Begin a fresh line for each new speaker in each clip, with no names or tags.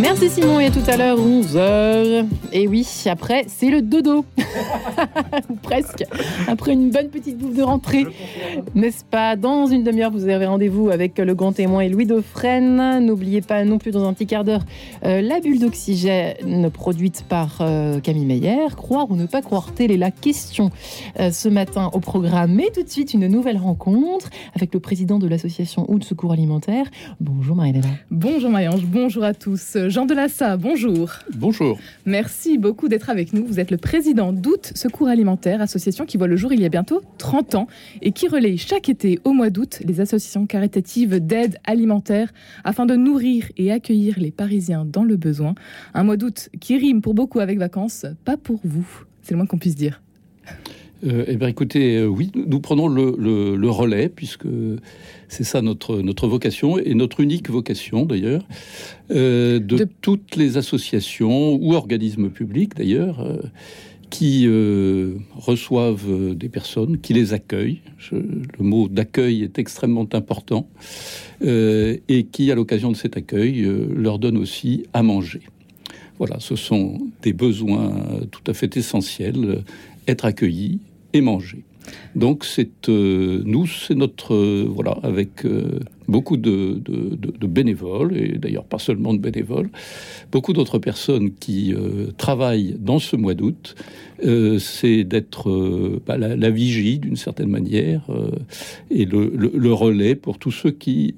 Merci Simon, et à tout à l'heure, 11h. Et oui, après, c'est le dodo. Presque. Après une bonne petite bouffe de rentrée. N'est-ce pas? Dans une demi-heure, vous avez rendez-vous avec le grand témoin et Louis Dauphren. N'oubliez pas non plus dans un petit quart d'heure euh, la bulle d'oxygène produite par euh, Camille Meyer. Croire ou ne pas croire, telle est la question euh, ce matin au programme. Mais tout de suite, une nouvelle rencontre avec le président de l'association Ou Secours Alimentaire. Bonjour Marie-Léna.
Bonjour Marie-Ange, bonjour à tous. Jean Delassa, bonjour.
Bonjour.
Merci beaucoup d'être avec nous. Vous êtes le président d'Août Secours Alimentaire, association qui voit le jour il y a bientôt 30 ans et qui relaye chaque été au mois d'août les associations caritatives d'aide alimentaire afin de nourrir et accueillir les Parisiens dans le besoin. Un mois d'août qui rime pour beaucoup avec vacances, pas pour vous. C'est le moins qu'on puisse dire.
Euh, eh bien, écoutez, euh, oui, nous prenons le, relais, puisque c'est ça notre, notre vocation, et notre unique vocation d'ailleurs, euh, de, toutes les associations ou organismes publics d'ailleurs, qui reçoivent des personnes, qui les accueillent. le mot d'accueil est extrêmement important, et qui, à l'occasion de cet accueil, leur donnent aussi à manger. Voilà, ce sont des besoins tout à fait essentiels être accueillis, et manger. Donc c'est euh, nous, c'est notre euh, voilà avec euh, beaucoup de, bénévoles et d'ailleurs pas seulement de bénévoles, beaucoup d'autres personnes qui travaillent dans ce mois d'août. c'est d'être bah, la, vigie d'une certaine manière et le, le, relais pour tous ceux qui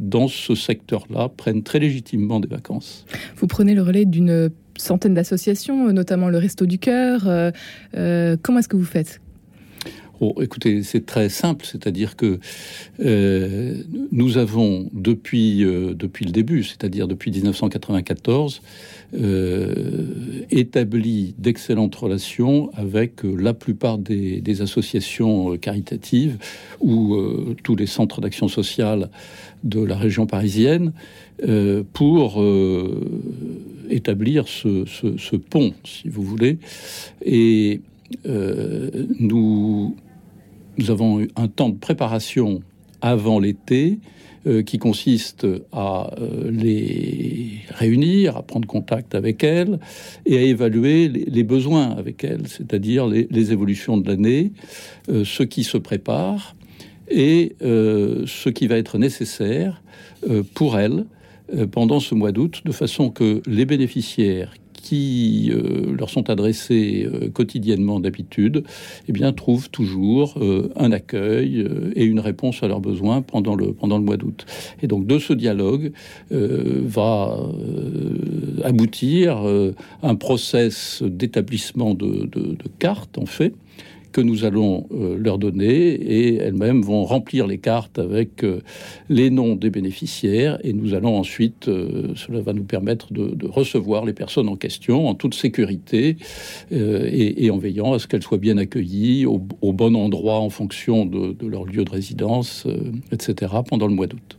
dans ce secteur-là prennent très légitimement des vacances.
Vous prenez le relais d'une centaine d'associations, notamment le Resto du Cœur. comment est-ce que vous faites?
Écoutez, c'est très simple, c'est-à-dire que euh, nous avons depuis, euh, depuis le début, c'est-à-dire depuis 1994, euh, établi d'excellentes relations avec la plupart des, associations caritatives ou tous les centres d'action sociale de la région parisienne pour établir ce, pont, si vous voulez. Et nous nous avons eu un temps de préparation avant l'été euh, qui consiste à euh, les réunir, à prendre contact avec elles et à évaluer les, besoins avec elles, c'est-à-dire les, évolutions de l'année, euh, ce qui se prépare et ce qui va être nécessaire pour elles pendant ce mois d'août, de façon que les bénéficiaires qui euh, leur sont adressés euh, quotidiennement d'habitude, eh bien, trouvent toujours euh, un accueil et une réponse à leurs besoins pendant le, pendant le mois d'août. Et donc, de ce dialogue va aboutir un process d'établissement de, de cartes, en fait, que nous allons euh, leur donner et elles-mêmes vont remplir les cartes avec euh, les noms des bénéficiaires et nous allons ensuite, euh, cela va nous permettre de, recevoir les personnes en question en toute sécurité et, en veillant à ce qu'elles soient bien accueillies au, bon endroit en fonction de, de leur lieu de résidence, etc., pendant le mois d'août.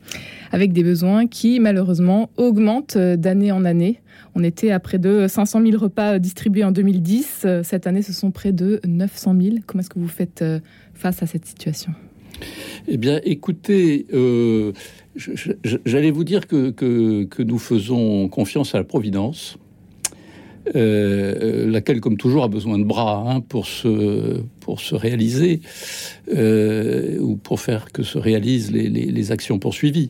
Avec des besoins qui, malheureusement, augmentent d'année en année. On était à près de 500 000 repas distribués en 2010. Cette année, ce sont près de 900 000. Comment est-ce que vous faites euh, face à cette situation?
Eh bien, écoutez, euh, j'allais vous dire que, que, nous faisons confiance à la Providence. Euh, laquelle, comme toujours, a besoin de bras hein, pour, se, pour se réaliser euh, ou pour faire que se réalisent les, actions poursuivies.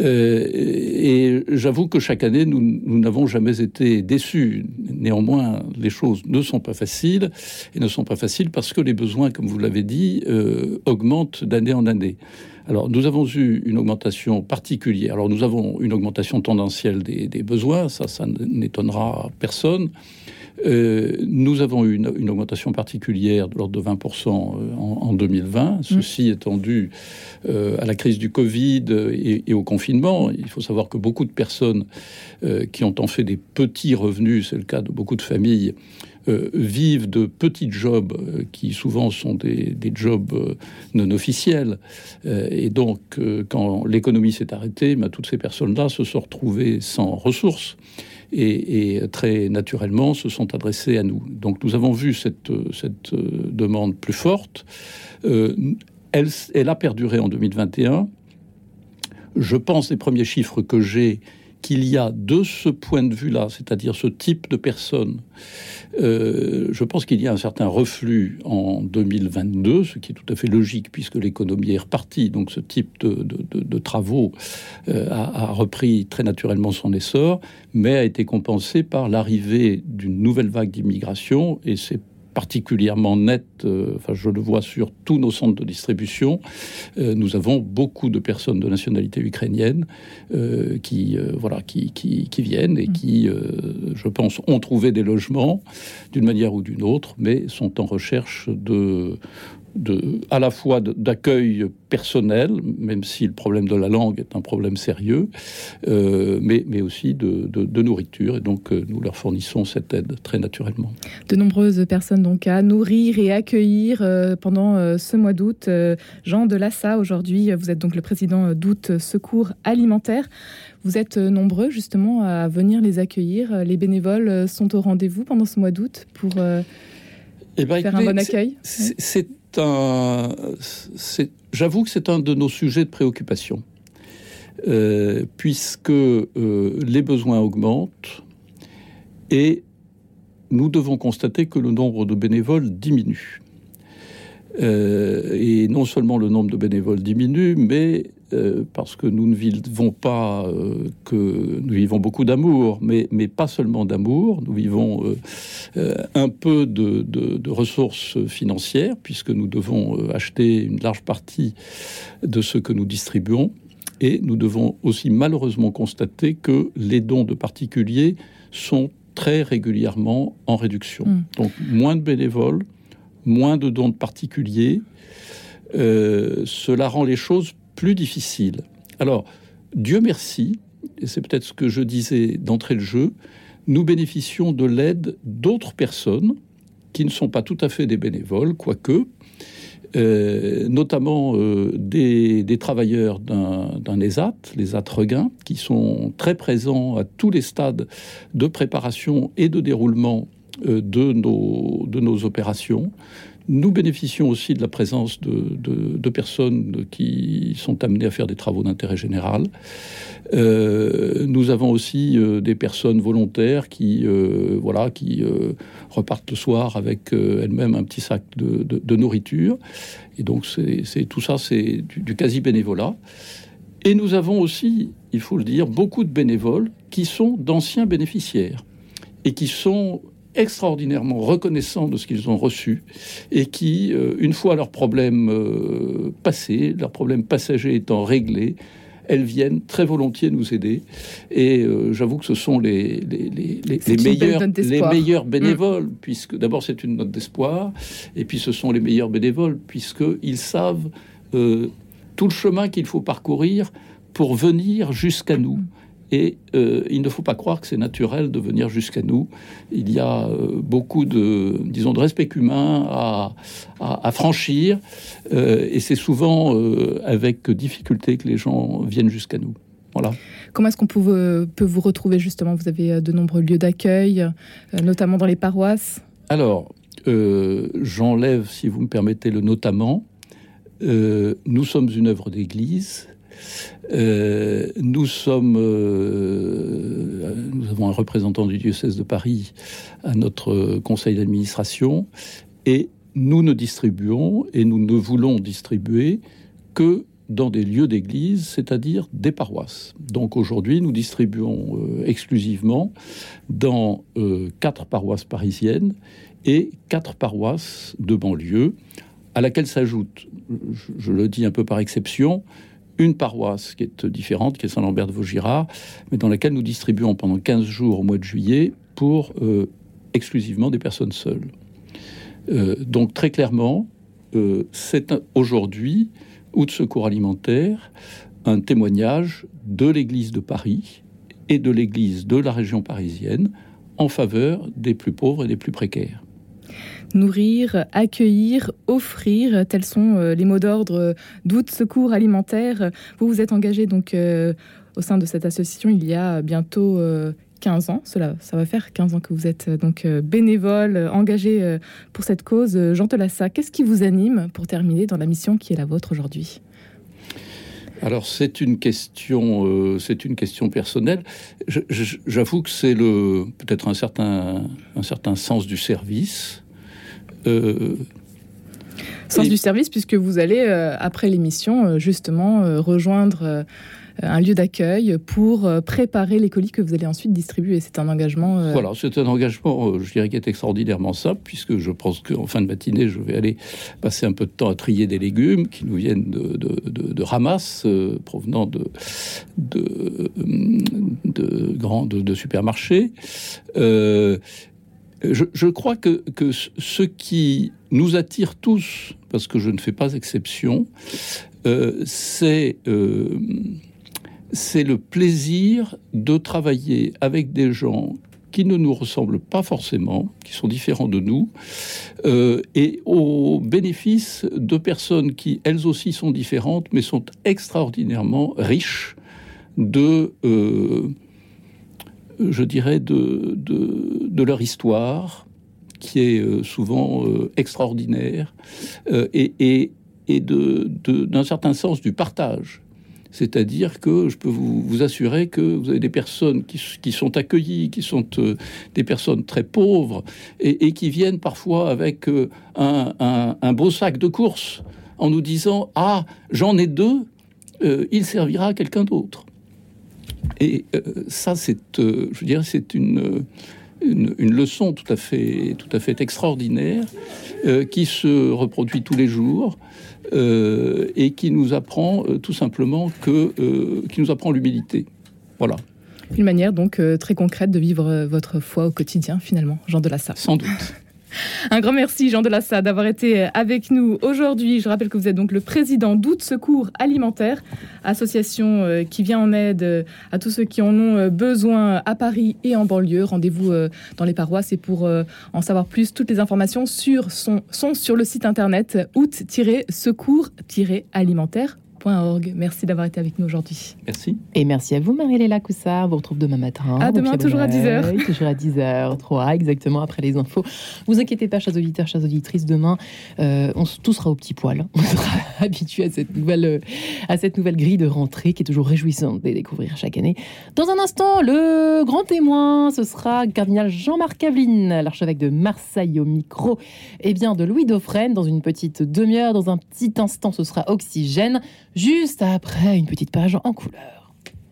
Euh, et j'avoue que chaque année, nous n'avons jamais été déçus. Néanmoins, les choses ne sont pas faciles et ne sont pas faciles parce que les besoins, comme vous l'avez dit, augmentent d'année en année. Alors, nous avons eu une augmentation particulière. Alors, nous avons une augmentation tendancielle des, besoins, ça, ça n'étonnera personne. Euh, nous avons eu une, augmentation particulière de l'ordre de 20% euh, en, 2020. Mmh. Ceci étant dû euh, à la crise du Covid et, au confinement. Il faut savoir que beaucoup de personnes qui ont en fait des petits revenus, c'est le cas de beaucoup de familles, euh, vivent de petits jobs euh, qui souvent sont des, jobs euh, non officiels. et donc, quand l'économie s'est arrêtée, ben, toutes ces personnes-là se sont retrouvées sans ressources. Et, très naturellement se sont adressées à nous. Donc nous avons vu cette, demande plus forte. elle, elle, a perduré en 2021. Je pense, les premiers chiffres que j'ai, qu'il y a de ce point de vue-là, c'est-à-dire ce type de personnes, euh, je pense qu'il y a un certain reflux en 2022, ce qui est tout à fait logique puisque l'économie est repartie. Donc ce type de, travaux euh, a, repris très naturellement son essor, mais a été compensé par l'arrivée d'une nouvelle vague d'immigration et c'est particulièrement net, euh, enfin je le vois sur tous nos centres de distribution, euh, nous avons beaucoup de personnes de nationalité ukrainienne euh, qui, voilà, qui, qui, qui, viennent et qui, je pense, ont trouvé des logements d'une manière ou d'une autre, mais sont en recherche de, de, à la fois d'accueil personnel, même si le problème de la langue est un problème sérieux, euh, mais, mais, aussi de, de, nourriture. Et donc, euh, nous leur fournissons cette aide très naturellement.
De nombreuses personnes donc à nourrir et accueillir euh, pendant ce mois d'août. Jean de Lassa, aujourd'hui, vous êtes donc le président d'août Secours Alimentaire. Vous êtes nombreux justement à venir les accueillir. Les bénévoles sont au rendez-vous pendant ce mois d'août pour eh ben, faire un bon accueil.
C'est j'avoue que c'est un de nos sujets de préoccupation, euh, puisque euh, les besoins augmentent et nous devons constater que le nombre de bénévoles diminue. Euh, et non seulement le nombre de bénévoles diminue, mais euh, parce que nous ne vivons pas euh, que nous vivons beaucoup d'amour, mais, mais pas seulement d'amour. Nous vivons un peu de, de, ressources financières, puisque nous devons acheter une large partie de ce que nous distribuons. Et nous devons aussi malheureusement constater que les dons de particuliers sont très régulièrement en réduction. Hmm. Donc moins de bénévoles, moins de dons de particuliers, euh, cela rend les choses plus difficiles. Alors, Dieu merci, et c'est peut-être ce que je disais d'entrée de jeu, nous bénéficions de l'aide d'autres personnes qui ne sont pas tout à fait des bénévoles, quoique, euh, notamment euh, des, travailleurs d'un ESAT, les ESAT Regain, qui sont très présents à tous les stades de préparation et de déroulement de, nos, de nos opérations. Nous bénéficions aussi de la présence de, personnes qui sont amenées à faire des travaux d'intérêt général. Euh, nous avons aussi euh, des personnes volontaires qui, voilà, qui repartent le soir avec elles-mêmes un petit sac de, nourriture. Et donc, c'est tout ça, c'est du quasi-bénévolat. Et nous avons aussi, il faut le dire, beaucoup de bénévoles qui sont d'anciens bénéficiaires et qui sont extraordinairement reconnaissants de ce qu'ils ont reçu et qui, euh, une fois leurs problèmes euh, passés, leurs problèmes passagers étant réglés, elles viennent très volontiers nous aider. Et euh, j'avoue que ce sont les, les, les, les meilleurs, les meilleurs mm. bénévoles, puisque d'abord c'est une note d'espoir, et puis ce sont les meilleurs bénévoles, puisqu'ils savent tout le chemin qu'il faut parcourir pour venir jusqu'à nous. Et euh, il ne faut pas croire que c'est naturel de venir jusqu'à nous. Il y a euh, beaucoup de, disons, de respect humain à, à, franchir, euh, et c'est souvent avec difficulté que les gens viennent jusqu'à nous. Voilà.
Comment est-ce qu'on peut, peut, vous retrouver justement? Vous avez de nombreux lieux d'accueil, notamment dans les paroisses.
Alors, j'enlève, si vous me permettez, le notamment. nous sommes une œuvre d'Église euh, nous sommes, euh, nous avons un représentant du diocèse de Paris à notre conseil d'administration et nous ne distribuons et nous ne voulons distribuer que dans des lieux d'église, c'est-à-dire des paroisses. Donc aujourd'hui, nous distribuons euh, exclusivement dans quatre paroisses parisiennes et quatre paroisses de banlieue, à laquelle s'ajoute, je, le dis un peu par exception, une paroisse qui est différente, qui est Saint-Lambert de Vaugirard, mais dans laquelle nous distribuons pendant 15 jours au mois de juillet pour euh, exclusivement des personnes seules. Euh, donc très clairement, euh, c'est aujourd'hui, ou de secours alimentaire, un témoignage de l'Église de Paris et de l'Église de la région parisienne en faveur des plus pauvres et des plus précaires
nourrir, accueillir, offrir. Tels sont euh, les mots d'ordre d'août secours alimentaire. Vous vous êtes engagé donc euh, au sein de cette association il y a bientôt 15 euh, ans. Cela, ça va faire 15 ans que vous êtes donc bénévole, engagé pour cette cause. Jean Telassa, qu'est-ce qui vous anime pour terminer dans la mission qui est la vôtre aujourd'hui?
Alors c'est une question, euh, c'est une question personnelle. J'avoue que c'est le peut-être un certain un certain sens du service.
Euh, sens du service puisque vous allez après l'émission justement rejoindre euh, un lieu d'accueil pour euh, préparer les colis que vous allez ensuite distribuer. C'est un engagement.
Euh, voilà, c'est un engagement, je dirais, qui est extraordinairement simple, puisque je pense qu'en fin de matinée, je vais aller passer un peu de temps à trier des légumes qui nous viennent de, de, de, ramasses provenant de grands de, supermarchés. Je, crois que, ce qui nous attire tous, parce que je ne fais pas exception, c'est c'est le plaisir de travailler avec des gens qui ne nous ressemblent pas forcément, qui sont différents de nous, euh, et au bénéfice de personnes qui, elles aussi, sont différentes, mais sont extraordinairement riches de, euh, je dirais, de, de, leur histoire, qui est euh, souvent extraordinaire, et, et, et d'un certain sens du partage. C'est-à-dire que je peux vous, assurer que vous avez des personnes qui, sont accueillies, qui sont euh, des personnes très pauvres et, qui viennent parfois avec euh, un, beau sac de courses en nous disant Ah, j'en ai deux, euh, il servira à quelqu'un d'autre. Et ça, c'est, je dirais, c'est une, une, leçon tout à fait, tout à fait extraordinaire qui se reproduit tous les jours euh, et qui nous apprend euh, tout simplement que, euh, qui nous apprend l'humilité. Voilà.
Une manière donc très concrète de vivre votre foi au quotidien finalement, Jean de Lassa.
Sans doute.
Un grand merci, Jean Delassa, d'avoir été avec nous aujourd'hui. Je rappelle que vous êtes donc le président d'Août Secours Alimentaire, association euh, qui vient en aide euh, à tous ceux qui en ont euh, besoin à Paris et en banlieue. Rendez-vous dans les paroisses et pour en savoir plus, toutes les informations sont sur le site internet Merci d'avoir été avec nous aujourd'hui.
Merci.
Et merci à vous, Marie-Léla Coussard. On vous retrouve demain matin.
À demain, toujours à 10h.
Toujours à 10h, 3 exactement après les infos. Vous inquiétez pas, chers auditeurs, chers auditrices, demain, euh, on, tout sera au petit poil. On sera habitué à cette, nouvelle, euh, à cette nouvelle grille de rentrée qui est toujours réjouissante de découvrir chaque année. Dans un instant, le grand témoin, ce sera cardinal Jean-Marc Aveline, l'archevêque de Marseille au micro, et bien de Louis Dauphren dans une petite demi-heure. Dans un petit instant, ce sera Oxygène juste après une petite page en couleur.